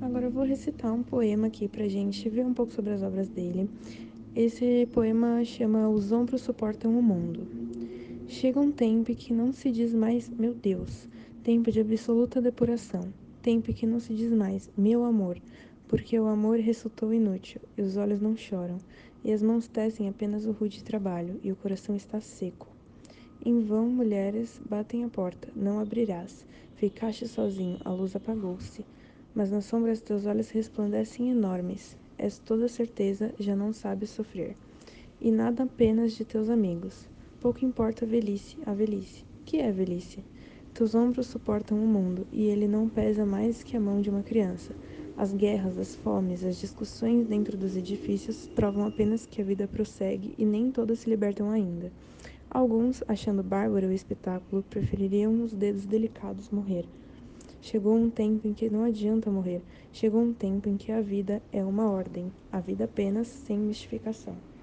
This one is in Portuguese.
Agora eu vou recitar um poema aqui pra gente ver um pouco sobre as obras dele. Esse poema chama Os Ombros Suportam o Mundo. Chega um tempo que não se diz mais, meu Deus, tempo de absoluta depuração, tempo que não se diz mais, meu amor, porque o amor ressuscitou inútil, e os olhos não choram, e as mãos tecem apenas o rude trabalho, e o coração está seco. Em vão, mulheres, batem a porta, não abrirás. Ficaste sozinho, a luz apagou-se. Mas nas sombras teus olhos resplandecem enormes. És toda certeza, já não sabes sofrer. E nada apenas de teus amigos. Pouco importa a velhice, a velhice. Que é velhice? Teus ombros suportam o mundo, e ele não pesa mais que a mão de uma criança. As guerras, as fomes, as discussões dentro dos edifícios provam apenas que a vida prossegue e nem todas se libertam ainda. Alguns, achando bárbaro o espetáculo, prefeririam os dedos delicados morrer. Chegou um tempo em que não adianta morrer. Chegou um tempo em que a vida é uma ordem, a vida apenas sem mistificação.